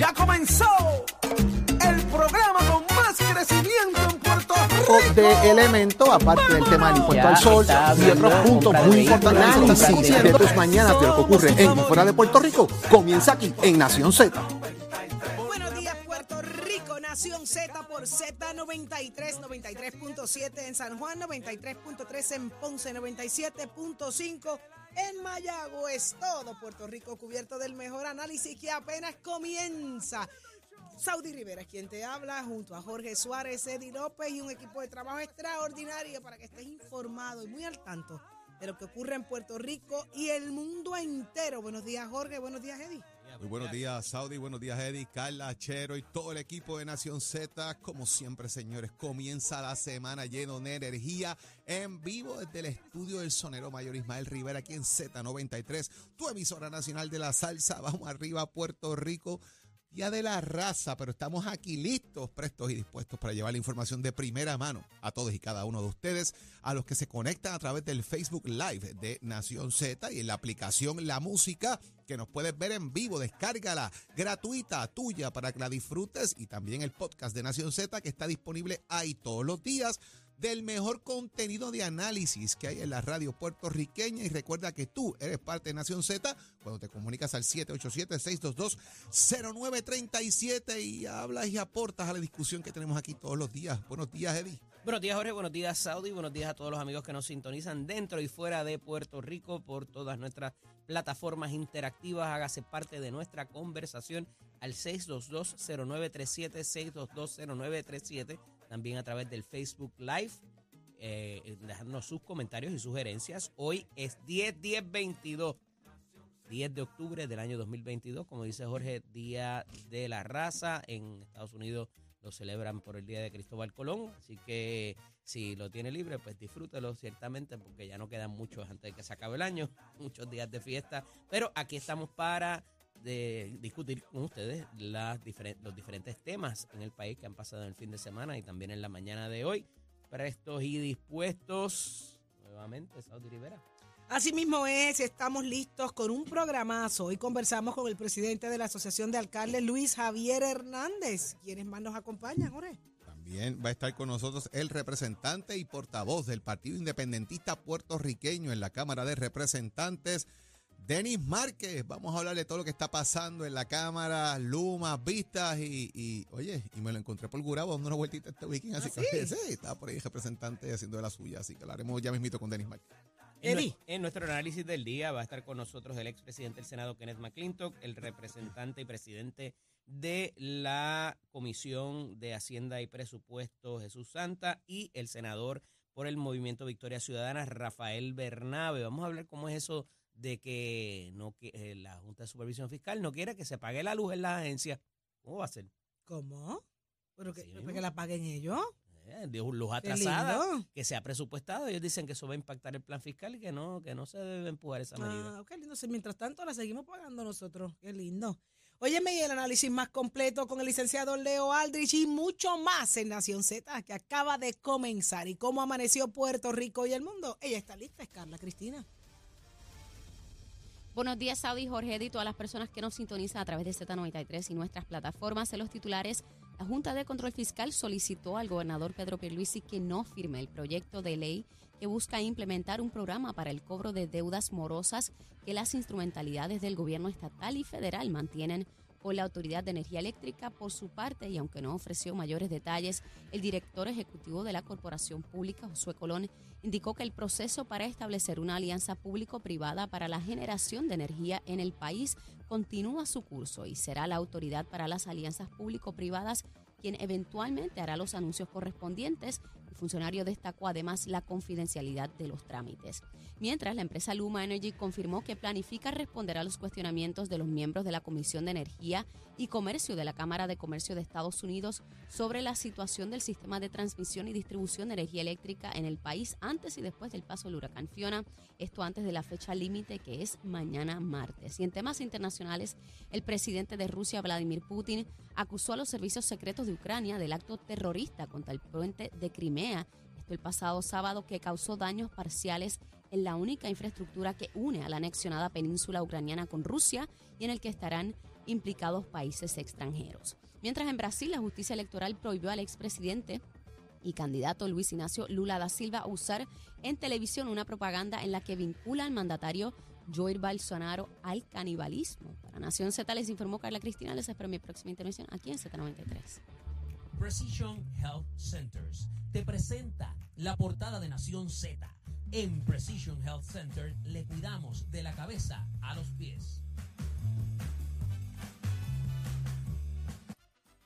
Ya comenzó el programa con más crecimiento en Puerto Rico. de elementos, aparte del tema del impuesto al sol y otros puntos muy importantes análisis de tus mañanas de lo que ocurre en y fuera de Puerto Rico, comienza aquí en Nación Z. Buenos días, Puerto Rico, Nación Z por Z93, 93.7 en San Juan, 93.3 en Ponce, 97.5 en Mayagüez. Todo Puerto Rico cubierto del mejor análisis que apenas comienza. Saudi Rivera es quien te habla, junto a Jorge Suárez, Eddie López y un equipo de trabajo extraordinario para que estés informado y muy al tanto de lo que ocurre en Puerto Rico y el mundo entero. Buenos días, Jorge. Buenos días, Eddie. Muy buenos días, Saudi. Buenos días, Eddie, Carla, Chero y todo el equipo de Nación Z. Como siempre, señores, comienza la semana lleno de energía en vivo desde el estudio del sonero mayor Ismael Rivera aquí en Z93, tu emisora nacional de la salsa. Vamos arriba, Puerto Rico. Día de la raza, pero estamos aquí listos, prestos y dispuestos para llevar la información de primera mano a todos y cada uno de ustedes, a los que se conectan a través del Facebook Live de Nación Z y en la aplicación La Música, que nos puedes ver en vivo, descárgala gratuita, tuya, para que la disfrutes y también el podcast de Nación Z que está disponible ahí todos los días del mejor contenido de análisis que hay en la radio puertorriqueña. Y recuerda que tú eres parte de Nación Z cuando te comunicas al 787-622-0937 y hablas y aportas a la discusión que tenemos aquí todos los días. Buenos días, Eddie. Buenos días, Jorge. Buenos días, Saudi. Buenos días a todos los amigos que nos sintonizan dentro y fuera de Puerto Rico por todas nuestras plataformas interactivas. Hágase parte de nuestra conversación al 622-0937, 622-0937. También a través del Facebook Live. Eh, sus comentarios y sugerencias. Hoy es 10, 10, 22. 10 de octubre del año 2022, como dice Jorge, Día de la Raza. En Estados Unidos lo celebran por el Día de Cristóbal Colón, así que si lo tiene libre, pues disfrútelo ciertamente, porque ya no quedan muchos antes de que se acabe el año, muchos días de fiesta, pero aquí estamos para de discutir con ustedes los diferentes temas en el país que han pasado en el fin de semana y también en la mañana de hoy. Prestos y dispuestos, nuevamente, Saudi Rivera. Así mismo es, estamos listos con un programazo. Hoy conversamos con el presidente de la Asociación de Alcaldes, Luis Javier Hernández. ¿Quiénes más nos acompañan, Jorge? También va a estar con nosotros el representante y portavoz del Partido Independentista Puertorriqueño en la Cámara de Representantes, Denis Márquez. Vamos a hablar de todo lo que está pasando en la Cámara, lumas, vistas y, y, oye, y me lo encontré por Gurabo dando una vueltita este weekend. Así ¿Ah, que sí? sí, está por ahí el representante haciendo de la suya. Así que lo haremos ya mismito con Denis Márquez. En, Eddie. en nuestro análisis del día va a estar con nosotros el expresidente del Senado, Kenneth McClintock, el representante y presidente de la Comisión de Hacienda y Presupuesto, Jesús Santa, y el senador por el Movimiento Victoria Ciudadana, Rafael Bernabe. Vamos a hablar cómo es eso de que no que, eh, la Junta de Supervisión Fiscal no quiere que se pague la luz en las agencias. ¿Cómo va a ser? ¿Cómo? ¿Pero que, que la paguen ellos? Eh, luz Qué atrasada lindo. que se ha presupuestado. Ellos dicen que eso va a impactar el plan fiscal y que no, que no se debe empujar esa medida. Ah, qué lindo. Si mientras tanto la seguimos pagando nosotros. Qué lindo. Óyeme, y el análisis más completo con el licenciado Leo Aldrich y mucho más en Nación Z, que acaba de comenzar. ¿Y cómo amaneció Puerto Rico y el mundo? Ella está lista, es Carla Cristina. Buenos días, Saudi, Jorge y todas las personas que nos sintonizan a través de Z93 y nuestras plataformas. En los titulares, la Junta de Control Fiscal solicitó al gobernador Pedro Pierluisi que no firme el proyecto de ley que busca implementar un programa para el cobro de deudas morosas que las instrumentalidades del gobierno estatal y federal mantienen con la Autoridad de Energía Eléctrica. Por su parte y aunque no ofreció mayores detalles, el director ejecutivo de la Corporación Pública, Josué Colón, indicó que el proceso para establecer una alianza público-privada para la generación de energía en el país continúa su curso y será la Autoridad para las Alianzas Público-Privadas quien eventualmente hará los anuncios correspondientes El funcionario destacó además la confidencialidad de los trámites. Mientras, la empresa Luma Energy confirmó que planifica responder a los cuestionamientos de los miembros de la Comisión de Energía y Comercio de la Cámara de Comercio de Estados Unidos sobre la situación del sistema de transmisión y distribución de energía eléctrica en el país antes y después del paso del huracán Fiona, esto antes de la fecha límite que es mañana martes. Y en temas internacionales, el presidente de Rusia, Vladimir Putin, acusó a los servicios secretos de Ucrania del acto terrorista contra el puente de Crimea, esto el pasado sábado que causó daños parciales en la única infraestructura que une a la anexionada península ucraniana con Rusia y en el que estarán implicados países extranjeros. Mientras en Brasil la justicia electoral prohibió al expresidente y candidato Luis Ignacio Lula da Silva usar en televisión una propaganda en la que vincula al mandatario Joir Bolsonaro al canibalismo. Para Nación Z les informó Carla Cristina, les espero mi próxima intervención aquí en Z93. Precision Health Centers te presenta la portada de Nación Z. En Precision Health Center le cuidamos de la cabeza a los pies.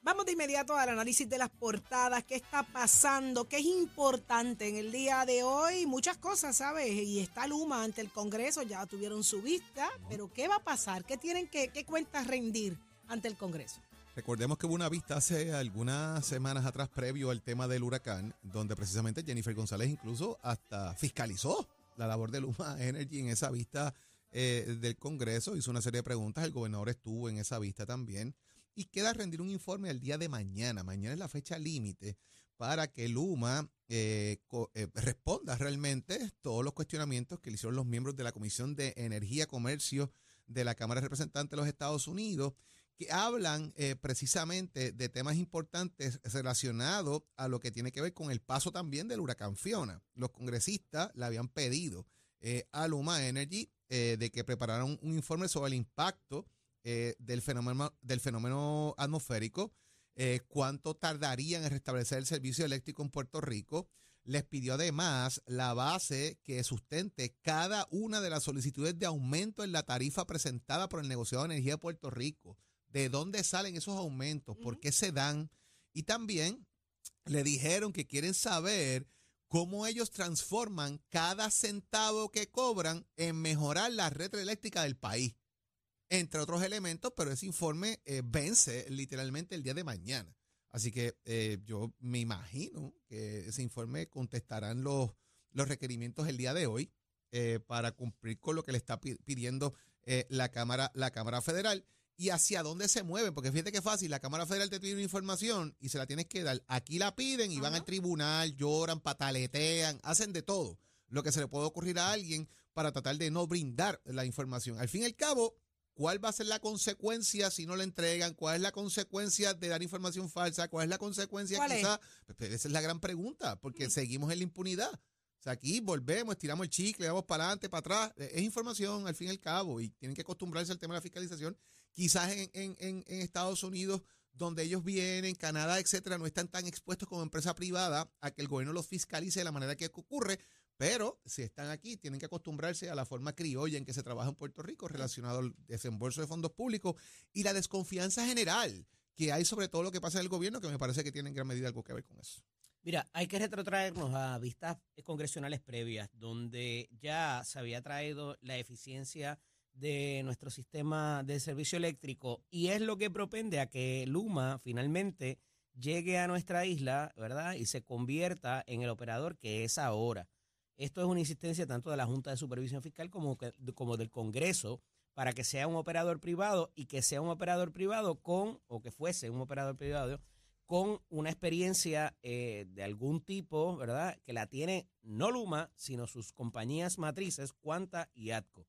Vamos de inmediato al análisis de las portadas, qué está pasando, qué es importante en el día de hoy, muchas cosas, ¿sabes? Y está Luma ante el Congreso, ya tuvieron su vista, pero ¿qué va a pasar? ¿Qué tienen que, qué cuentas rendir ante el Congreso? Recordemos que hubo una vista hace algunas semanas atrás previo al tema del huracán, donde precisamente Jennifer González incluso hasta fiscalizó la labor de Luma Energy en esa vista eh, del Congreso, hizo una serie de preguntas, el gobernador estuvo en esa vista también. Y queda rendir un informe el día de mañana. Mañana es la fecha límite para que Luma eh, eh, responda realmente todos los cuestionamientos que le hicieron los miembros de la Comisión de Energía Comercio de la Cámara de Representantes de los Estados Unidos, que hablan eh, precisamente de temas importantes relacionados a lo que tiene que ver con el paso también del huracán Fiona. Los congresistas le habían pedido a Luma Energy de que prepararan un informe sobre el impacto eh, del, fenómeno, del fenómeno atmosférico, eh, cuánto tardarían en restablecer el servicio eléctrico en Puerto Rico. Les pidió además la base que sustente cada una de las solicitudes de aumento en la tarifa presentada por el negociado de energía de Puerto Rico. ¿De dónde salen esos aumentos? ¿Por qué se dan? Y también le dijeron que quieren saber cómo ellos transforman cada centavo que cobran en mejorar la red eléctrica del país entre otros elementos, pero ese informe eh, vence literalmente el día de mañana. Así que eh, yo me imagino que ese informe contestarán los, los requerimientos el día de hoy eh, para cumplir con lo que le está pidiendo la, Cámara, la Cámara Federal y hacia dónde se mueven, porque fíjate que fácil, la Cámara Federal te pide una información y se la tienes que dar. Aquí la piden y van al tribunal, lloran, pataletean, hacen de todo lo que se le puede ocurrir a alguien para tratar de no brindar la información. Al fin y al cabo, ¿Cuál va a ser la consecuencia si no la entregan? ¿Cuál es la consecuencia de dar información falsa? ¿Cuál es la consecuencia quizá? Pues, pues, esa es la gran pregunta, porque mm. seguimos en la impunidad. O sea, aquí volvemos, estiramos el chicle, vamos para adelante, para atrás. E, es información al fin y al cabo y tienen que acostumbrarse al tema de la fiscalización. Quizás en, Estados Unidos, donde ellos vienen, Canadá, etcétera, no están tan expuestos como empresa privada a que el gobierno los fiscalice de la manera que ocurre, pero si están aquí, tienen que acostumbrarse a la forma criolla en que se trabaja en Puerto Rico relacionado al desembolso de fondos públicos y la desconfianza general que hay sobre todo lo que pasa en el gobierno, que me parece que tiene en gran medida algo que ver con eso. Mira, hay que retrotraernos a vistas congresionales previas, donde ya se había traído la eficiencia de nuestro sistema de servicio eléctrico y es lo que propende a que Luma finalmente llegue a nuestra isla, ¿verdad? Y se convierta en el operador que es ahora. Esto es una insistencia tanto de la Junta de Supervisión Fiscal como, como del Congreso para que sea un operador privado y que sea un operador privado con, o que fuese un operador privado, con una experiencia eh, de algún tipo, ¿verdad? Que la tiene no Luma, sino sus compañías matrices, Cuanta y ATCO.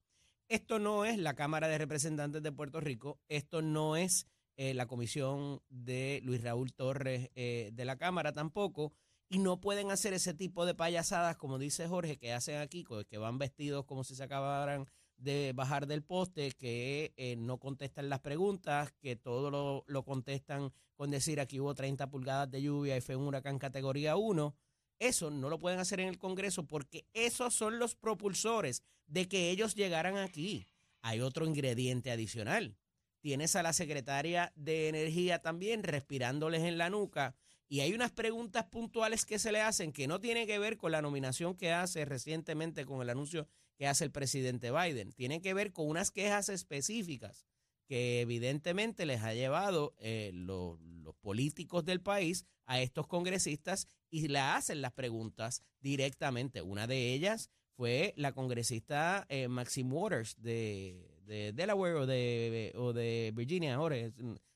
Esto no es la Cámara de Representantes de Puerto Rico, esto no es eh, la comisión de Luis Raúl Torres eh, de la Cámara tampoco, y no pueden hacer ese tipo de payasadas, como dice Jorge, que hacen aquí, que van vestidos como si se acabaran de bajar del poste, que eh, no contestan las preguntas, que todo lo, lo, contestan con decir aquí hubo 30 pulgadas de lluvia y fue un huracán categoría 1. Eso no lo pueden hacer en el Congreso porque esos son los propulsores de que ellos llegaran aquí. Hay otro ingrediente adicional. Tienes a la secretaria de Energía también respirándoles en la nuca Y hay unas preguntas puntuales que se le hacen que no tienen que ver con la nominación que hace recientemente con el anuncio que hace el presidente Biden. Tienen que ver con unas quejas específicas que evidentemente les ha llevado eh, los, políticos del país a estos congresistas y le hacen las preguntas directamente. Una de ellas fue la congresista eh, Maxine Waters de, Delaware o de, Virginia, ahora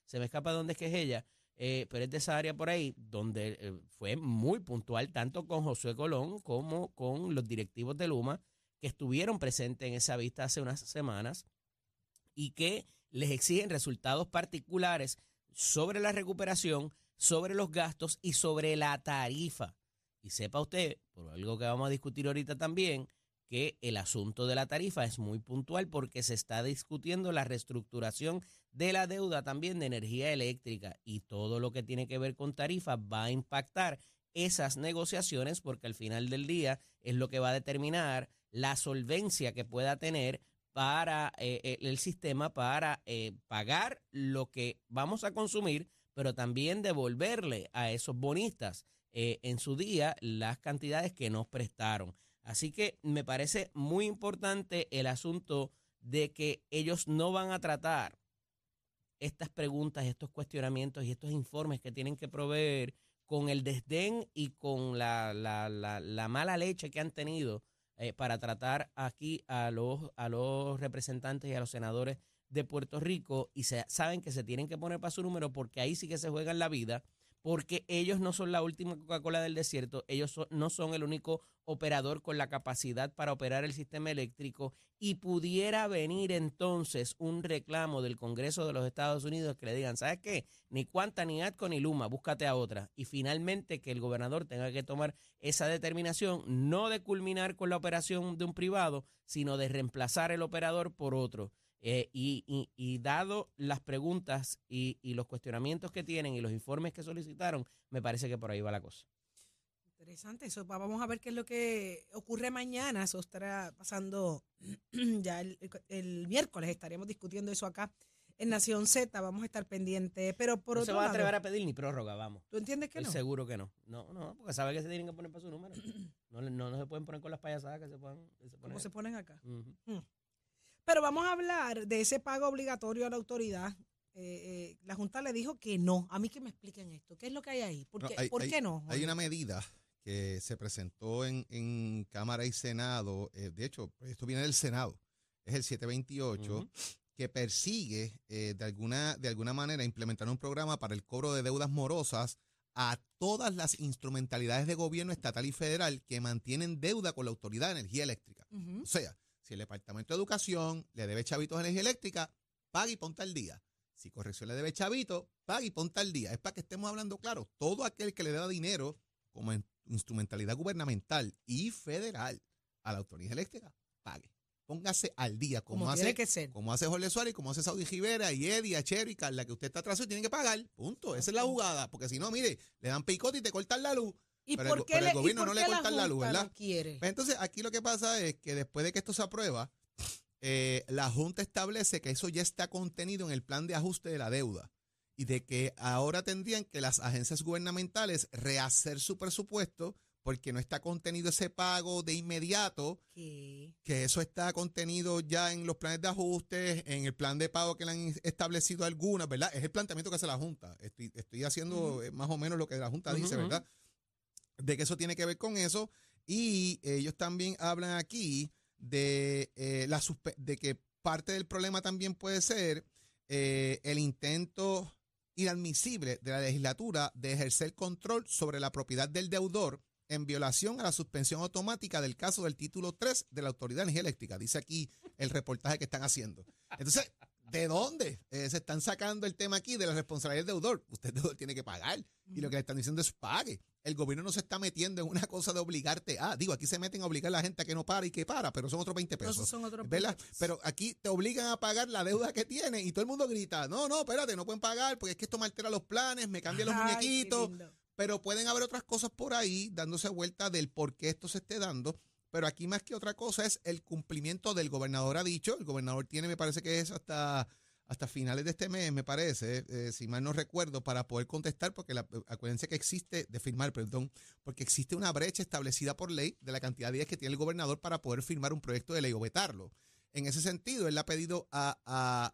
se me escapa dónde es que es ella, eh, pero es de esa área por ahí, donde eh, fue muy puntual tanto con Josué Colón como con los directivos de Luma que estuvieron presentes en esa vista hace unas semanas y que les exigen resultados particulares sobre la recuperación, sobre los gastos y sobre la tarifa. Y sepa usted, por algo que vamos a discutir ahorita también, que el asunto de la tarifa es muy puntual porque se está discutiendo la reestructuración de la deuda también de energía eléctrica y todo lo que tiene que ver con tarifa va a impactar esas negociaciones porque al final del día es lo que va a determinar la solvencia que pueda tener para eh, eh, el sistema para eh, pagar lo que vamos a consumir, pero también devolverle a esos bonistas en su día las cantidades que nos prestaron. Así que me parece muy importante el asunto de que ellos no van a tratar estas preguntas, estos cuestionamientos y estos informes que tienen que proveer con el desdén y con la, la, mala leche que han tenido eh, para tratar aquí a los, a los representantes y a los senadores de Puerto Rico y se, saben que se tienen que poner para su número porque ahí sí que se juegan la vida porque ellos no son la última Coca-Cola del desierto, ellos no son el único operador con la capacidad para operar el sistema eléctrico y pudiera venir entonces un reclamo del Congreso de los Estados Unidos que le digan, ¿sabes qué? Ni Cuanta, ni ATCO, ni Luma, búscate a otra. Y finalmente que el gobernador tenga que tomar esa determinación, no de culminar con la operación de un privado, sino de reemplazar el operador por otro. Eh, y, dado las preguntas y, los cuestionamientos que tienen y los informes que solicitaron, me parece que por ahí va la cosa. Interesante, eso vamos a ver qué es lo que ocurre mañana, eso estará pasando ya el, miércoles, estaremos discutiendo eso acá en Nación Z, vamos a estar pendientes, pero por no se va a atrever a pedir ni prórroga, vamos. ¿Tú entiendes que no? Seguro que no. No, no, porque sabe que se tienen que poner para su número. No, no, se pueden poner con las payasadas que se, puedan, ponen. ¿Cómo se ponen acá? Pero vamos a hablar de ese pago obligatorio a la autoridad. Eh, eh, la Junta le dijo que no. A mí que me expliquen esto. ¿Qué es lo que hay ahí? ¿Por, qué, no? Hay una medida que se presentó en, Cámara y Senado. Eh, de hecho, esto viene del Senado. Es el 728. que persigue de, alguna, de alguna manera implementar un programa para el cobro de deudas morosas a todas las instrumentalidades de gobierno estatal y federal que mantienen deuda con la Autoridad de Energía Eléctrica. O sea, si el Departamento de Educación le debe chavitos a energía eléctrica, pague y ponta al día. Si corrección le debe chavito, pague y ponta al día. Es para que estemos hablando claro. Todo aquel que le da dinero como instrumentalidad gubernamental y federal a la autoridad eléctrica, pague. Póngase al día, como, hace, como hace Jorge Suárez, como hace Saudi Rivera y Eddie, Achero y Carla, que usted está atrás y tiene que pagar. Punto. Esa es la jugada. Porque si no, mire, le dan picote y te cortan la luz. ¿Y pero, por qué el, gobierno no le corta la, luz, ¿verdad? Pues entonces, aquí lo que pasa es que después de que esto se aprueba, eh, la Junta establece que eso ya está contenido en el plan de ajuste de la deuda y de que ahora tendrían que las agencias gubernamentales rehacer su presupuesto porque no está contenido ese pago de inmediato, que eso está contenido ya en los planes de ajuste, en el plan de pago que le han establecido algunas, ¿verdad? Es el planteamiento que hace la Junta. Estoy, estoy haciendo eh, más o menos lo que la Junta dice, ¿verdad? De que eso tiene que ver con eso. Y ellos también hablan aquí de, eh, de que parte del problema también puede ser eh, el intento inadmisible de la legislatura de ejercer control sobre la propiedad del deudor en violación a la suspensión automática del caso del título 3 de la Autoridad de Energía Eléctrica. Dice aquí el reportaje que están haciendo. Entonces, ¿de dónde eh, se están sacando el tema aquí de la responsabilidad del deudor? Usted deudor tiene que pagar y lo que le están diciendo es pague. El gobierno no se está metiendo en una cosa de obligarte a. Digo, aquí se meten a obligar a la gente a que no para y que para, pero son otros 20 pesos. son otros ¿verdad? Pero aquí te obligan a pagar la deuda que tienen y todo el mundo grita, no, no, espérate, no pueden pagar porque es que esto me altera los planes, me cambia los muñequitos. Pero pueden haber otras cosas por ahí dándose vuelta del por qué esto se esté dando. Pero aquí más que otra cosa es el cumplimiento del gobernador ha dicho. El gobernador tiene, me parece que es hasta hasta finales de este mes, me parece, eh, si mal no recuerdo, para poder contestar, porque la, acuérdense que existe, de firmar, perdón, porque existe una brecha establecida por ley de la cantidad de días que tiene el gobernador para poder firmar un proyecto de ley o vetarlo. En ese sentido, él ha pedido a,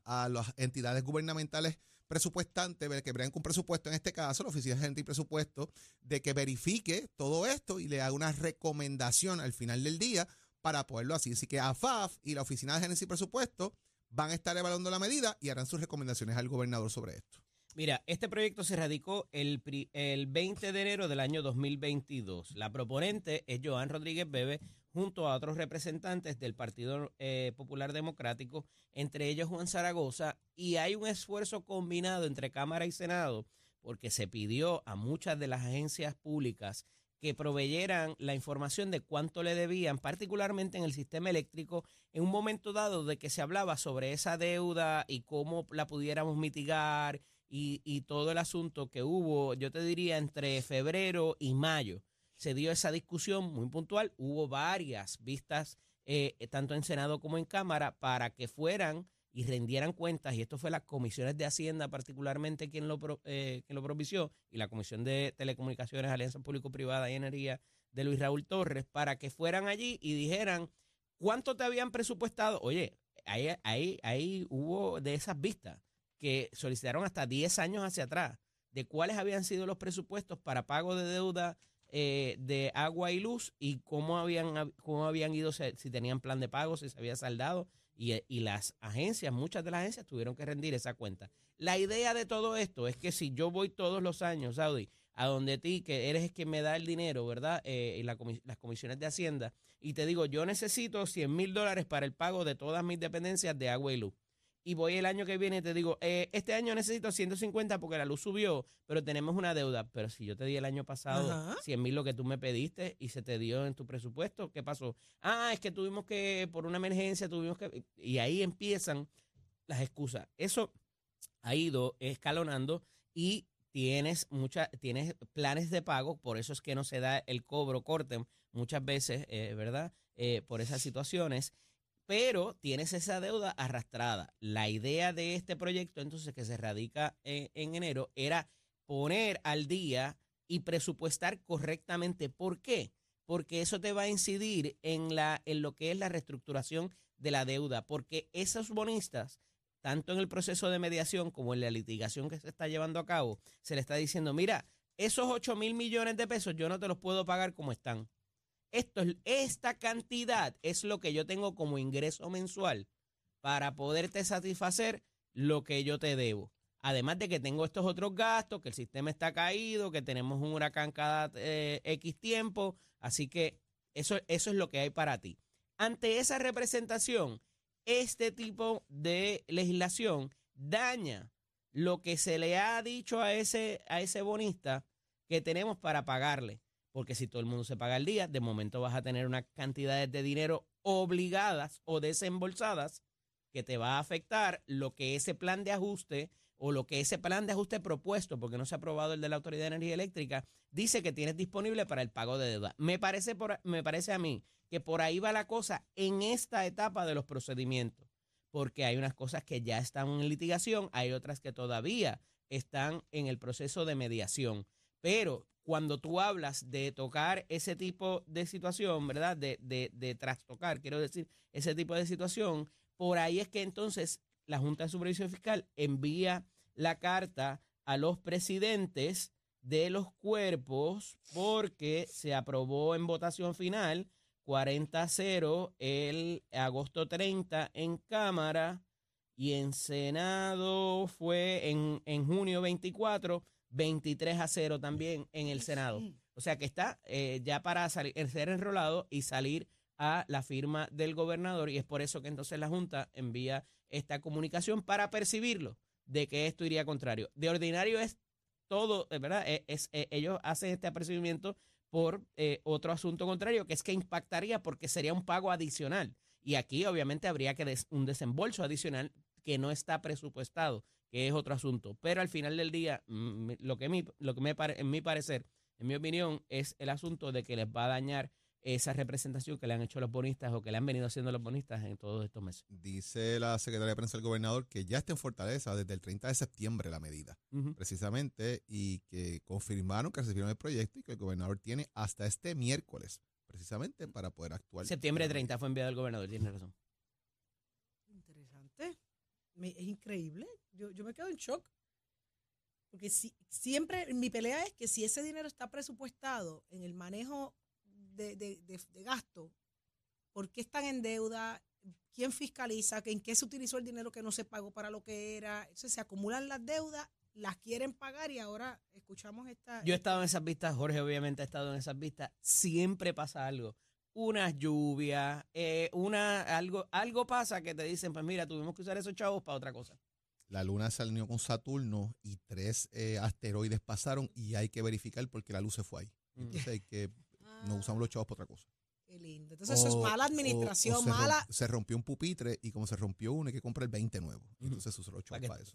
a, las entidades gubernamentales presupuestantes, que bregan con presupuesto, en este caso, la Oficina de Gente y Presupuesto, de que verifique todo esto y le haga una recomendación al final del día para poderlo así. Así que AFAF y la Oficina de Gerencia y Presupuesto van a estar evaluando la medida y harán sus recomendaciones al gobernador sobre esto. Mira, este proyecto se radicó el, el 20 de enero del año 2022. La proponente es Joan Rodríguez Bebe, junto a otros representantes del Partido eh, Popular Democrático, entre ellos Juan Zaragoza, y hay un esfuerzo combinado entre Cámara y Senado porque se pidió a muchas de las agencias públicas que proveyeran la información de cuánto le debían, particularmente en el sistema eléctrico, en un momento dado de que se hablaba sobre esa deuda y cómo la pudiéramos mitigar y, y todo el asunto que hubo, yo te diría, entre febrero y mayo. Se dio esa discusión muy puntual, hubo varias vistas, eh, tanto en Senado como en Cámara, para que fueran y rendieran cuentas, y esto fue las comisiones de Hacienda particularmente quien lo, eh, quien lo propició, y la Comisión de Telecomunicaciones, Alianza Público-Privada y Energía de Luis Raúl Torres, para que fueran allí y dijeran cuánto te habían presupuestado. Oye, ahí, ahí, ahí hubo de esas vistas que solicitaron hasta 10 años hacia atrás de cuáles habían sido los presupuestos para pago de deuda eh, de agua y luz y cómo habían, cómo habían ido, si tenían plan de pago, si se había saldado, eh, y, las agencias, muchas de las agencias tuvieron que rendir esa cuenta. La idea de todo esto es que si yo voy todos los años, Saudi, a donde ti, que eres que me da el dinero, ¿verdad? Eh, y las comisiones de Hacienda, y te digo, yo necesito 100 mil dólares para el pago de todas mis dependencias de agua y luz y voy el año que viene y te digo, eh, este año necesito 150 porque la luz subió, pero tenemos una deuda. Pero si yo te di el año pasado 100 mil lo que tú me pediste y se te dio en tu presupuesto, ¿qué pasó? Ah, es que tuvimos que, por una emergencia, tuvimos que... Y ahí empiezan las excusas. Eso ha ido escalonando y tienes muchas tienes planes de pago, por eso es que no se da el cobro corte muchas veces, eh, ¿verdad? Eh, por esas situaciones pero tienes esa deuda arrastrada. La idea de este proyecto, entonces, que se radica en, enero, era poner al día y presupuestar correctamente. ¿Por qué? Porque eso te va a incidir en, la, en lo que es la reestructuración de la deuda, porque esos bonistas, tanto en el proceso de mediación como en la litigación que se está llevando a cabo, se le está diciendo, mira, esos 8 mil millones de pesos yo no te los puedo pagar como están esto, esta cantidad es lo que yo tengo como ingreso mensual para poderte satisfacer lo que yo te debo. Además de que tengo estos otros gastos, que el sistema está caído, que tenemos un huracán cada eh, X tiempo. Así que eso, eso es lo que hay para ti. Ante esa representación, este tipo de legislación daña lo que se le ha dicho a ese, a ese bonista que tenemos para pagarle porque si todo el mundo se paga al día, de momento vas a tener unas cantidades de dinero obligadas o desembolsadas que te va a afectar lo que ese plan de ajuste o lo que ese plan de ajuste propuesto, porque no se ha aprobado el de la Autoridad de Energía Eléctrica, dice que tienes disponible para el pago de deuda. Me parece, por, me parece a mí que por ahí va la cosa en esta etapa de los procedimientos, porque hay unas cosas que ya están en litigación, hay otras que todavía están en el proceso de mediación. Pero cuando tú hablas de tocar ese tipo de situación, ¿verdad? De, de, de trastocar, quiero decir, ese tipo de situación, por ahí es que entonces la Junta de Supervisión Fiscal envía la carta a los presidentes de los cuerpos porque se aprobó en votación final 40-0 el agosto 30 en Cámara y en Senado fue en, en junio 24 23 a 0 también en el Senado. O sea que está eh, ya para salir, ser enrolado y salir a la firma del gobernador y es por eso que entonces la Junta envía esta comunicación para percibirlo de que esto iría contrario. De ordinario es todo, eh, ¿verdad? Eh, es, ellos hacen este apercibimiento por otro asunto contrario, que es que impactaría porque sería un pago adicional. Y aquí obviamente habría que des, un desembolso adicional que no está presupuestado que es otro asunto. Pero al final del día, lo que, lo que me en mi parecer, en mi opinión, es el asunto de que les va a dañar esa representación que le han hecho los bonistas o que le han venido haciendo los bonistas en todos estos meses. Dice la secretaria de prensa del gobernador que ya está en Fortaleza desde el 30 de septiembre la medida, precisamente, y que confirmaron que recibieron el proyecto y que el gobernador tiene hasta este miércoles, precisamente, para poder actuar. Septiembre 30 fue enviado el gobernador, tienes razón. Me- es increíble. Yo, yo me quedo en shock. Porque si, siempre, mi pelea es que si ese dinero está presupuestado en el manejo de, de- de- de gasto, ¿por qué están en deuda? ¿Quién fiscaliza? ¿En qué se utilizó el dinero que no se pagó para lo que era? Entonces se acumulan las deudas, las quieren pagar y ahora escuchamos esta... Yo he estado en esas vistas, Jorge obviamente ha estado en esas vistas, siempre pasa algo. Unas lluvias, eh, una, algo, algo pasa que te dicen, pues mira, tuvimos que usar esos chavos para otra cosa. La luna se alineó con Saturno y tres eh, asteroides pasaron y hay que verificar porque la luz se fue ahí. Mm. Entonces hay que, Ah, no usamos los chavos para otra cosa. Qué lindo. Entonces eso es mala administración, o se, mala... se rompió un pupitre y como se rompió uno hay que comprar 20 nuevos. Y Ujú. Entonces se usó los Para eso.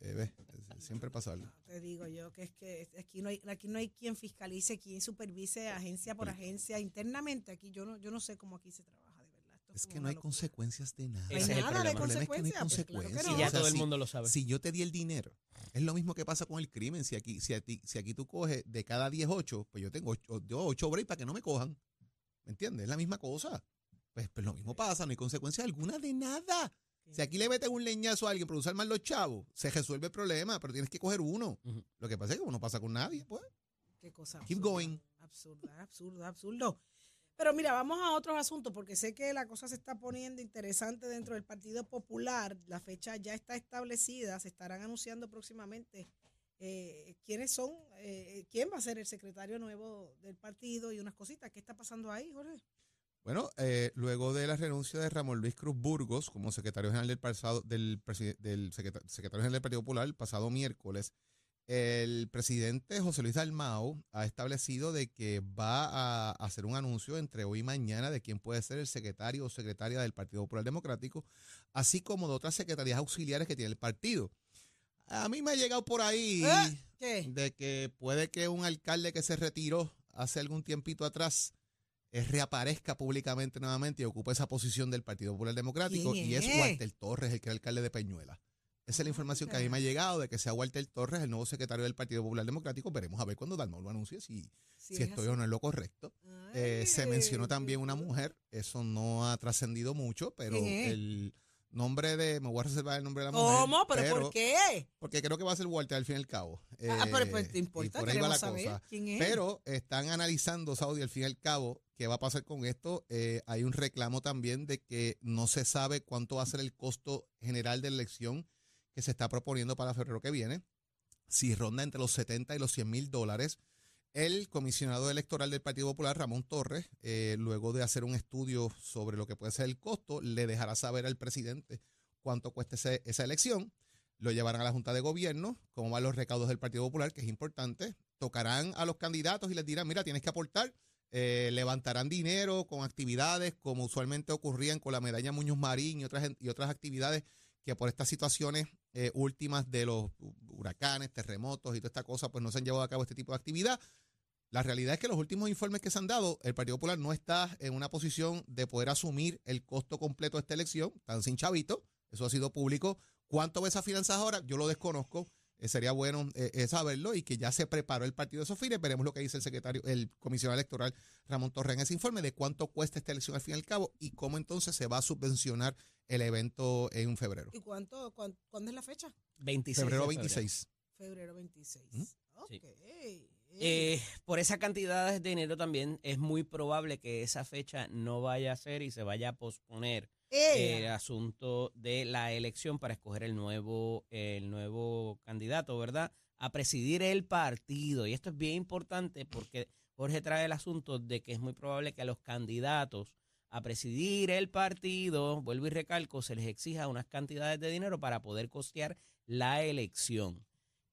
Eh, Siempre pasa algo. No, te digo yo que es que aquí no hay aquí no hay quien fiscalice, quien supervise agencia por agencia internamente. Aquí yo no yo no sé cómo aquí se trabaja de verdad. Esto Es que no hay locura. consecuencias de nada. Ese es el nada de problema. El problema es que no hay consecuencia. pues, claro consecuencias. no. Y ya O sea, todo el si- mundo lo sabe. Si yo te di el dinero, es lo mismo que pasa con el crimen. Si aquí, si a ti- si aquí tú coges de cada 10, 8, pues yo tengo 8, yo 8 breaks para que no me cojan. ¿Me entiendes? Es la misma cosa. Pues, pues lo mismo pasa, no hay consecuencia alguna de nada. Si aquí le meten un leñazo a alguien por usar mal los chavos, se resuelve el problema, pero tienes que coger uno. Lo que pasa es que no pasa con nadie, pues. Qué cosa Keep absurda, going. Absurda, absurda, absurdo. Pero mira, vamos a otros asuntos porque sé que la cosa se está poniendo interesante dentro del Partido Popular. La fecha ya está establecida, se estarán anunciando próximamente eh, quiénes son, eh, quién va a ser el secretario nuevo del partido y unas cositas. ¿Qué está pasando ahí, Jorge? Bueno, eh, luego de la renuncia de Ramón Luis Cruz Burgos como secretario general del, pasado, del, del secreta- secretario general del Partido Popular el pasado miércoles, el presidente José Luis Dalmao ha establecido de que va a hacer un anuncio entre hoy y mañana de quién puede ser el secretario o secretaria del Partido Popular Democrático, así como de otras secretarías auxiliares que tiene el partido. A mí me ha llegado por ahí ¿Eh? ¿Qué? de que puede que un alcalde que se retiró hace algún tiempito atrás eh, reaparezca públicamente nuevamente y ocupe esa posición del Partido Popular Democrático ¿Quién y es es? Walter Torres, el que era alcalde de Peñuela. Esa es la información que a mí me ha llegado de que sea Walter Torres el nuevo secretario del Partido Popular Democrático. Veremos a ver cuando Dalmau lo anuncie si, Si si es estoy así. o no en lo correcto. Eh, se mencionó también una mujer, eso no ha trascendido mucho, pero ¿Quién es? el nombre de, me voy a reservar el nombre de la mujer. ¿Cómo? ¿Pero, por qué? Porque creo que va a ser Walter al fin y al cabo. ah, Eh, pero pues te y importa, por ahí va queremos la saber cosa. quién es. Pero están analizando, Saudi, al fin y al cabo, qué va a pasar con esto. Eh, hay un reclamo también de que no se sabe cuánto va a ser el costo general de la elección que se está proponiendo para febrero que viene. Si ronda entre los 70 y los 100 mil dólares. El comisionado electoral del Partido Popular, Ramón Torres, eh, luego de hacer un estudio sobre lo que puede ser el costo, le dejará saber al presidente cuánto cuesta ese- esa elección. Lo llevarán a la Junta de Gobierno, cómo van los recaudos del Partido Popular, que es importante. Tocarán a los candidatos y les dirán, mira, tienes que aportar. Eh, levantarán dinero con actividades como usualmente ocurrían con la medalla Muñoz Marín y otras, y otras actividades que por estas situaciones eh, últimas de los huracanes, terremotos y toda esta cosa, pues no se han llevado a cabo este tipo de actividad. La realidad es que los últimos informes que se han dado, el Partido Popular no está en una posición de poder asumir el costo completo de esta elección, tan sin chavito, eso ha sido público. ¿Cuánto va esas finanzas ahora? Yo lo desconozco. Eh, sería bueno eh, eh, saberlo y que ya se preparó el partido de esos fines. Veremos lo que dice el secretario, el comisionado electoral Ramón Torres en ese informe de cuánto cuesta esta elección al fin y al cabo y cómo entonces se va a subvencionar el evento en febrero. ¿Y cuánto, cuán- cuándo es la fecha? 26 de Febrero febrero. 26. Febrero 26. ¿Mm? Ok. Sí. Eh, Eh, por esa cantidad de dinero también es muy probable que esa fecha no vaya a ser y se vaya a posponer eh, el asunto de la elección para escoger el nuevo, el nuevo candidato, ¿verdad? A presidir el partido. Y esto es bien importante porque Jorge trae el asunto de que es muy probable que a los candidatos a presidir el partido, vuelvo y recalco, se les exija unas cantidades de dinero para poder costear la elección.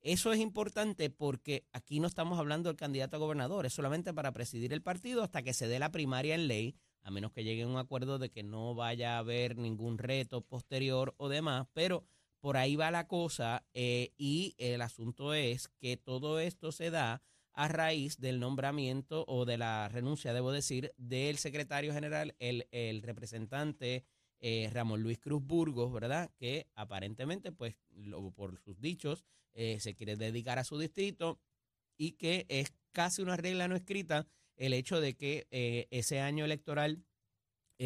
Eso es importante porque aquí no estamos hablando del candidato a gobernador, es solamente para presidir el partido hasta que se dé la primaria en ley, a menos que llegue a un acuerdo de que no vaya a haber ningún reto posterior o demás, pero por ahí va la cosa eh, y el asunto es que todo esto se da a raíz del nombramiento o de la renuncia, debo decir, del secretario general, el, el representante eh, Ramón Luis Cruz Burgos, ¿verdad? Que aparentemente, pues, por sus dichos, eh, se quiere dedicar a su distrito y que es casi una regla no escrita el hecho de que eh, ese año electoral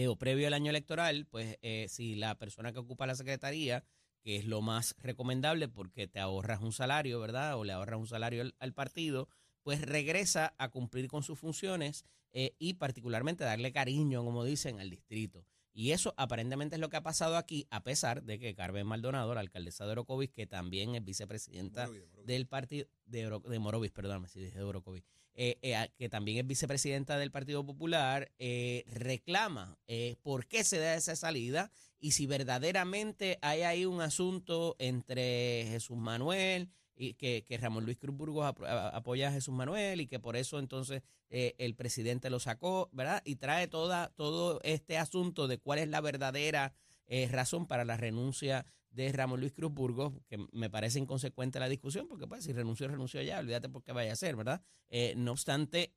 o previo al año electoral, pues si la persona que ocupa la secretaría, que es lo más recomendable porque te ahorras un salario, ¿verdad? O le ahorras un salario al partido, pues regresa a cumplir con sus funciones y particularmente darle cariño, como dicen, al distrito. Y eso aparentemente es lo que ha pasado aquí, a pesar de que Carmen Maldonado, la alcaldesa de Orocovis, que también es vicepresidenta del partido, de, de Morovis, perdóname si dije de Orocovis, eh, eh, que también es vicepresidenta del Partido Popular, reclama por qué se da esa salida y si verdaderamente hay ahí un asunto entre Jesús Manuel, y que, que Ramón Luis Cruz Burgos apoya a Jesús Manuel y que por eso entonces eh, el presidente lo sacó, ¿verdad? Y trae toda, todo este asunto de cuál es la verdadera eh, razón para la renuncia de Ramón Luis Cruz Burgos, que me parece inconsecuente la discusión, porque pues si renunció, renunció ya, olvídate por qué vaya a ser, ¿verdad? Eh, no obstante,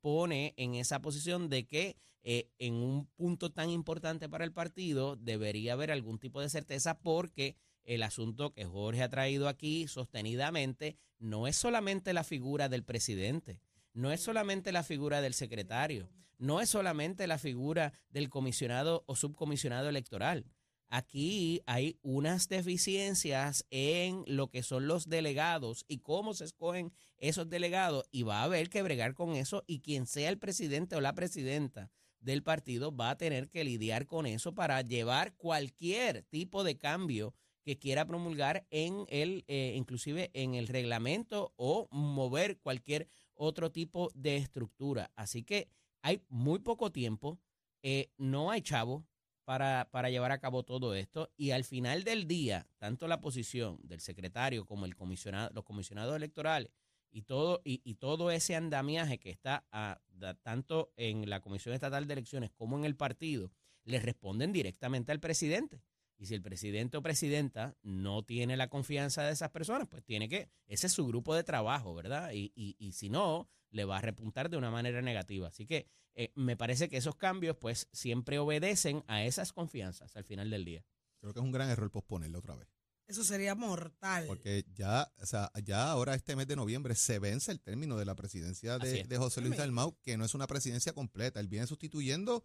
pone en esa posición de que en un punto tan importante para el partido debería haber algún tipo de certeza porque el asunto que Jorge ha traído aquí sostenidamente no es solamente la figura del presidente, no es solamente la figura del secretario, no es solamente la figura del comisionado o subcomisionado electoral. Aquí hay unas deficiencias en lo que son los delegados y cómo se escogen esos delegados y va a haber que bregar con eso y quien sea el presidente o la presidenta del partido va a tener que lidiar con eso para llevar cualquier tipo de cambio que quiera promulgar en el, eh, inclusive en el reglamento o mover cualquier otro tipo de estructura. Así que hay muy poco tiempo, eh, no hay chavo para, para, llevar a cabo todo esto y al final del día, tanto la posición del secretario como el comisionado, los comisionados electorales y todo, y, todo ese andamiaje que está a, tanto en la Comisión Estatal de Elecciones como en el partido, le responden directamente al presidente. Y si el presidente o presidenta no tiene la confianza de esas personas, pues tiene que, ese es su grupo de trabajo, ¿verdad? Y, y, y si no, le va a repuntar de una manera negativa. Así que eh, me parece que esos cambios, pues, siempre obedecen a esas confianzas al final del día. Creo que es un gran error posponerlo otra vez. Eso sería mortal. Porque ya, o sea, ya ahora este mes de noviembre se vence el término de la presidencia de, de José Luis Dalmau, que no es una presidencia completa. Él viene sustituyendo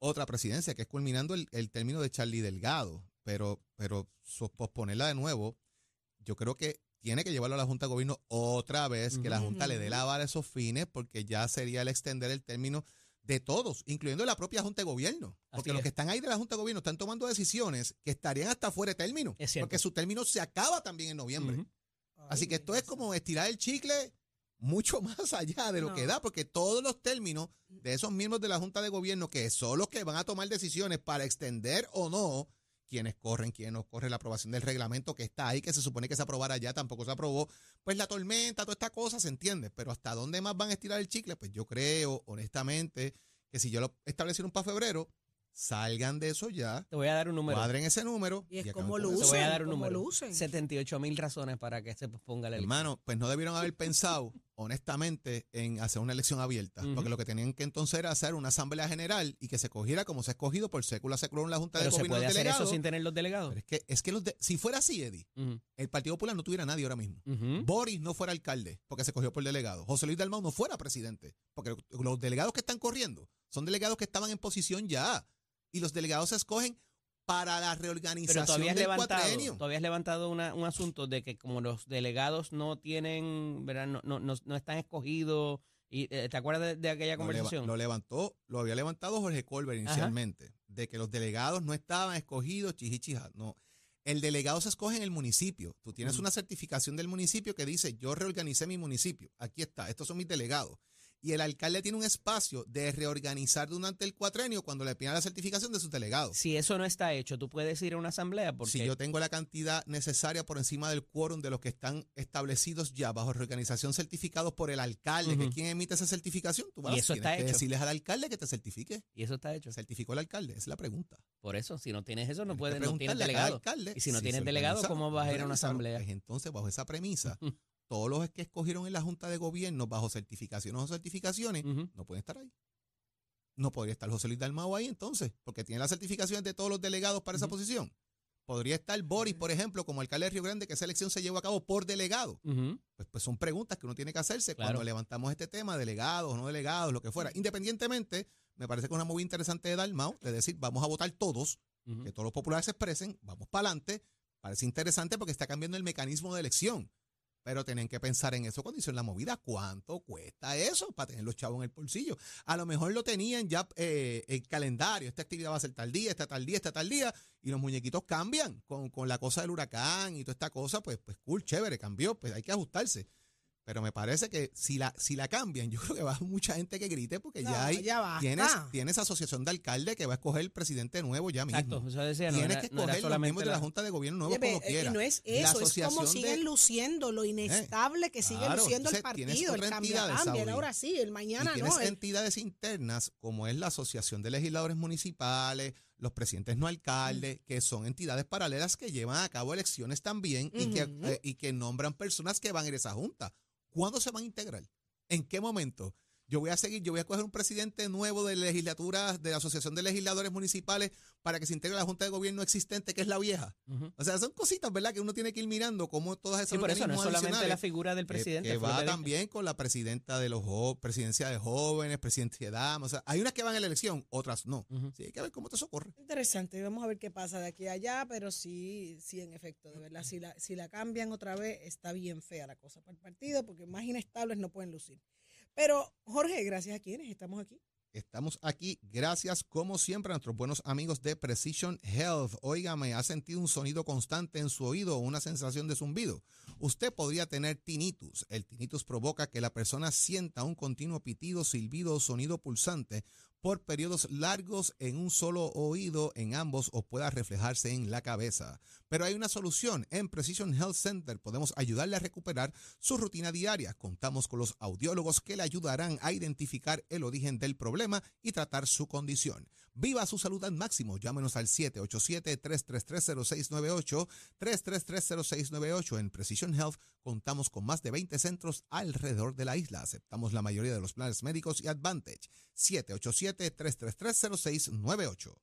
otra presidencia, que es culminando el, término de Charlie Delgado, pero, pero posponerla de nuevo, yo creo que tiene que llevarlo a la Junta de Gobierno otra vez, que la Junta le dé la vara a esos fines, porque ya sería el extender el término de todos, incluyendo la propia Junta de Gobierno. Porque los que están ahí de la Junta de Gobierno están tomando decisiones que estarían hasta fuera de término. porque su término se acaba también en noviembre. Así que esto es como estirar el chicle mucho más allá de lo que da, porque todos los términos de esos miembros de la Junta de Gobierno, que son los que van a tomar decisiones para extender o no, quienes corren, quienes no corren, la aprobación del reglamento que está ahí, que se supone que se aprobara ya, tampoco se aprobó, pues la tormenta, toda esta cosa se entiende, pero hasta dónde más van a estirar el chicle, pues yo creo, honestamente, que si yo lo establecieron para febrero, Salgan de eso ya. Te voy a dar un número. Cuadren ese número. Y es como lucen. Te voy a dar un número. 78 mil razones para que se ponga la elección. Hermano, pues no debieron haber pensado, honestamente, en hacer una elección abierta. Porque lo que tenían que entonces era hacer una asamblea general y que se cogiera como se ha escogido por sécula secular en la Junta de Gobierno. se puede hacer eso sin tener los delegados. es que, es que los si fuera así, Eddie, el Partido Popular no tuviera nadie ahora mismo. Boris no fuera alcalde porque se cogió por delegado. José Luis Dalmau no fuera presidente porque los delegados que están corriendo son delegados que estaban en posición ya y los delegados se escogen para la reorganización Pero del levantado, Todavía has levantado un asunto de que como los delegados no tienen, ¿verdad? No, no, no, están escogidos. Y, eh, ¿Te acuerdas de, aquella conversación? Lo, levantó, lo había levantado Jorge Colbert inicialmente, de que los delegados no estaban escogidos, chichichija, no. El delegado se escoge en el municipio. Tú tienes una certificación del municipio que dice, yo reorganicé mi municipio. Aquí está, estos son mis delegados y el alcalde tiene un espacio de reorganizar durante el cuatrenio cuando le pida la certificación de sus delegados. Si eso no está hecho, tú puedes ir a una asamblea porque... Si yo tengo la cantidad necesaria por encima del quórum de los que están establecidos ya bajo reorganización certificados por el alcalde, que es quien emite esa certificación, tú vas y eso está que hecho. decirles al alcalde que te certifique. Y eso está hecho. ¿Certificó el alcalde? Esa es la pregunta. Por eso, si no tienes eso, no puedes, no tienes delegado. y si no tienes delegado, ¿cómo vas a ir a una asamblea? Pues entonces, bajo esa premisa, todos los que escogieron en la Junta de Gobierno bajo certificaciones o certificaciones no pueden estar ahí. No podría estar José Luis Dalmau ahí entonces, porque tiene las certificaciones de todos los delegados para esa posición. Podría estar Boris, por ejemplo, como alcalde de Río Grande, que esa elección se llevó a cabo por delegado. Pues, pues son preguntas que uno tiene que hacerse Claro. cuando levantamos este tema, delegados, no delegados, lo que fuera. Independientemente, me parece que es una muy interesante de Dalmau, de decir, vamos a votar todos, que todos los populares se expresen, vamos para adelante. Parece interesante porque está cambiando el mecanismo de elección. Pero tienen que pensar en eso cuando hicieron la movida. ¿Cuánto cuesta eso para tener los chavos en el bolsillo? A lo mejor lo tenían ya eh, el calendario. Esta actividad va a ser tal día, esta tal día, esta tal día. Y los muñequitos cambian con, con la cosa del huracán y toda esta cosa. Pues, pues cool, chévere, cambió. Pues hay que ajustarse. Pero me parece que si la, si la cambian, yo creo que va a haber mucha gente que grite porque No, ya hay. ya tienes, tienes asociación de alcalde que va a escoger el presidente nuevo ya mismo. Exacto, eso decía, no Tienes era, que no escoger los solamente miembros de la Junta de Gobierno nuevos Oye, como eh, quiera. y no es La eso, es como siguen de- luciendo, lo inestable que sigue claro, luciendo el entonces tienes partido, el otra cambia, ahora sí, el mañana y tienes no. el- entidades internas como es la Asociación de Legisladores Municipales, los presidentes no alcaldes, que son entidades paralelas que llevan a cabo elecciones también y, que, eh, y que nombran personas que van a ir a esa junta. ¿Cuándo se van a integrar? ¿En qué momento? Yo voy a seguir, yo voy a coger un presidente nuevo de legislatura, de la Asociación de Legisladores Municipales, para que se integre a la Junta de Gobierno existente, que es la vieja. O sea, son cositas, ¿verdad? Que uno tiene que ir mirando cómo todas esas Sí, por eso no es solamente la figura del que- presidente. Que, va también con la presidenta de los presidencia de jóvenes, presidencia de damas. O sea, hay unas que van en la elección, otras no. Sí, hay que ver cómo te socorre. Interesante, vamos a ver qué pasa de aquí a allá, pero sí, sí, en efecto, de verdad, si la, si la cambian otra vez, está bien fea la cosa para el partido, porque más inestables no pueden lucir. Pero, Jorge, gracias a quienes estamos aquí. Estamos aquí gracias, como siempre, a nuestros buenos amigos de Precision Health. Óigame, ¿ha sentido un sonido constante en su oído o una sensación de zumbido? Usted podría tener tinnitus. El tinnitus provoca que la persona sienta un continuo pitido, silbido o sonido pulsante por periodos largos en un solo oído, en ambos o pueda reflejarse en la cabeza. Pero hay una solución. En Precision Health Center podemos ayudarle a recuperar su rutina diaria. Contamos con los audiólogos que le ayudarán a identificar el origen del problema y tratar su condición. Viva su salud al máximo. Llámenos al 787-333-0698, 333-0698. En Precision Health contamos con más de 20 centros alrededor de la isla. Aceptamos la mayoría de los planes médicos y Advantage. 787-333-0698.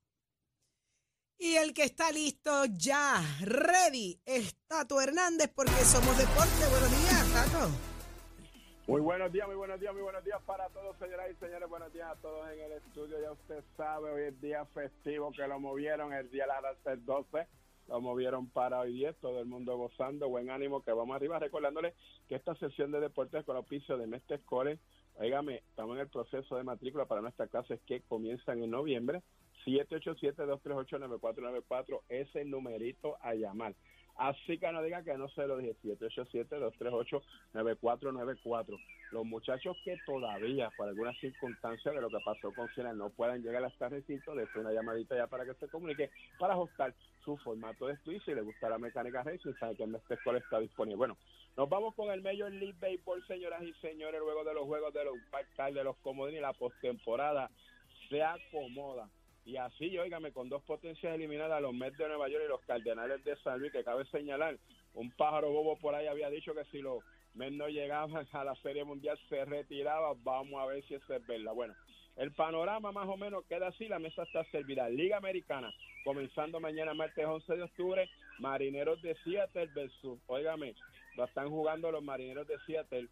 Y el que está listo ya, ready, es Tato Hernández, porque somos deporte. Buenos días, Tato. Muy buenos días, muy buenos días, muy buenos días para todos, señoras y señores. Buenos días a todos en el estudio. Ya usted sabe, hoy es día festivo que lo movieron, el día de las 12. Lo movieron para hoy 10, todo el mundo gozando, buen ánimo, que vamos arriba. Recordándole que esta sesión de deportes con auspicio de Mestre Core, oígame, estamos en el proceso de matrícula para nuestras clases que comienzan en noviembre. 787-238-9494 es el numerito a llamar. Así que no diga que no se lo dije, 787-238-9494. Los muchachos que todavía, por alguna circunstancia de lo que pasó con Siena, no puedan llegar a este recinto, de una llamadita ya para que se comunique, para ajustar su formato de estudio. Si le gusta la mecánica racing, sabe que el Mestre Escolar está disponible. Bueno, nos vamos con el Major League Baseball, señoras y señores, luego de los juegos de los Backcard, de los comodines, la postemporada se acomoda. Y así, óigame, con dos potencias eliminadas, los Mets de Nueva York y los Cardenales de San Luis, que cabe señalar, un pájaro bobo por ahí había dicho que si los Mets no llegaban a la Serie Mundial se retiraba. Vamos a ver si eso es verdad. Bueno, el panorama más o menos queda así, la mesa está servida. Liga Americana, comenzando mañana martes 11 de octubre, Marineros de Seattle versus, óigame, están jugando los Marineros de Seattle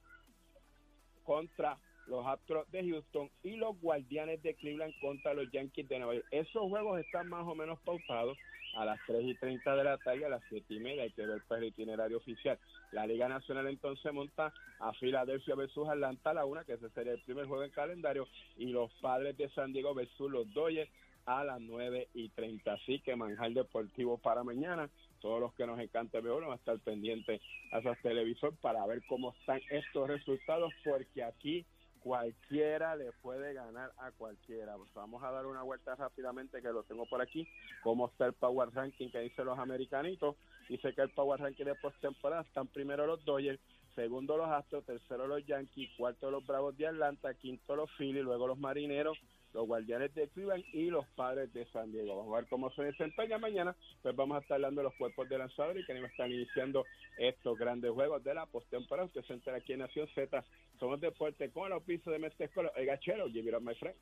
contra los Astros de Houston y los Guardianes de Cleveland contra los Yankees de Nueva York. Esos juegos están más o menos pautados a las 3 y 30 de la tarde, a las 7 y media, hay que ver pues, el itinerario oficial. La Liga Nacional entonces monta a Filadelfia versus Atlanta a la una, que ese sería el primer juego en calendario, y los Padres de San Diego versus los Dodgers a las 9 y 30. Así que manjar deportivo para mañana. Todos los que nos encanta ver, van a estar pendientes a esos televisores para ver cómo están estos resultados, porque aquí cualquiera le puede ganar a cualquiera. Pues vamos a dar una vuelta rápidamente que lo tengo por aquí. Cómo está el Power Ranking que dicen los americanitos. Dice que el Power Ranking de postemporada están primero los Dodgers, segundo los Astros, tercero los Yankees, cuarto los Bravos de Atlanta, quinto los Phillies, luego los Marineros, los Guardianes de Cleveland y los Padres de San Diego. Vamos a ver cómo se desempeña mañana, pues vamos a estar hablando de los cuerpos de lanzadores que están iniciando estos grandes juegos de la postemporada. Usted se entera aquí en Nación Z. Somos deporte con el oficio de Mestre el gachero, up, my friend.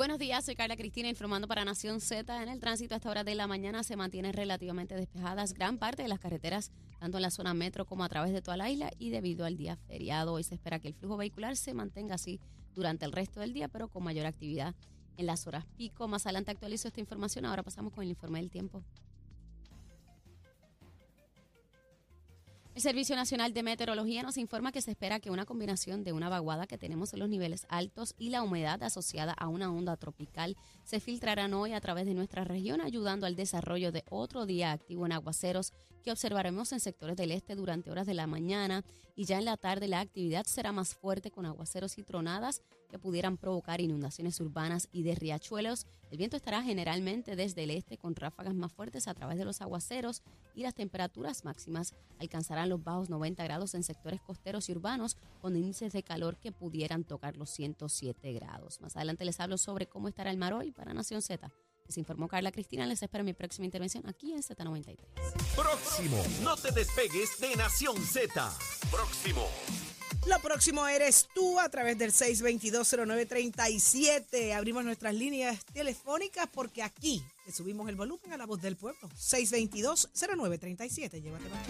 Buenos días, soy Carla Cristina informando para Nación Z. En el tránsito a esta hora de la mañana se mantienen relativamente despejadas gran parte de las carreteras, tanto en la zona metro como a través de toda la isla y debido al día feriado. Hoy se espera que el flujo vehicular se mantenga así durante el resto del día, pero con mayor actividad en las horas pico. Más adelante actualizo esta información. Ahora pasamos con el informe del tiempo. El Servicio Nacional de Meteorología nos informa que se espera que una combinación de una vaguada que tenemos en los niveles altos y la humedad asociada a una onda tropical se filtrarán hoy a través de nuestra región, ayudando al desarrollo de otro día activo en aguaceros que observaremos en sectores del este durante horas de la mañana. Y ya en la tarde la actividad será más fuerte con aguaceros y tronadas que pudieran provocar inundaciones urbanas y de riachuelos. El viento estará generalmente desde el este con ráfagas más fuertes a través de los aguaceros y las temperaturas máximas alcanzarán los bajos 90 grados en sectores costeros y urbanos con índices de calor que pudieran tocar los 107 grados. Más adelante les hablo sobre cómo estará el mar hoy para Nación Z. Les informó Carla Cristina. Les espero mi próxima intervención aquí en Z93. Próximo. No te despegues de Nación Z. Próximo. Lo próximo eres tú a través del 6220937. Abrimos nuestras líneas telefónicas porque aquí te subimos el volumen a la voz del pueblo. 6220937. Llévate más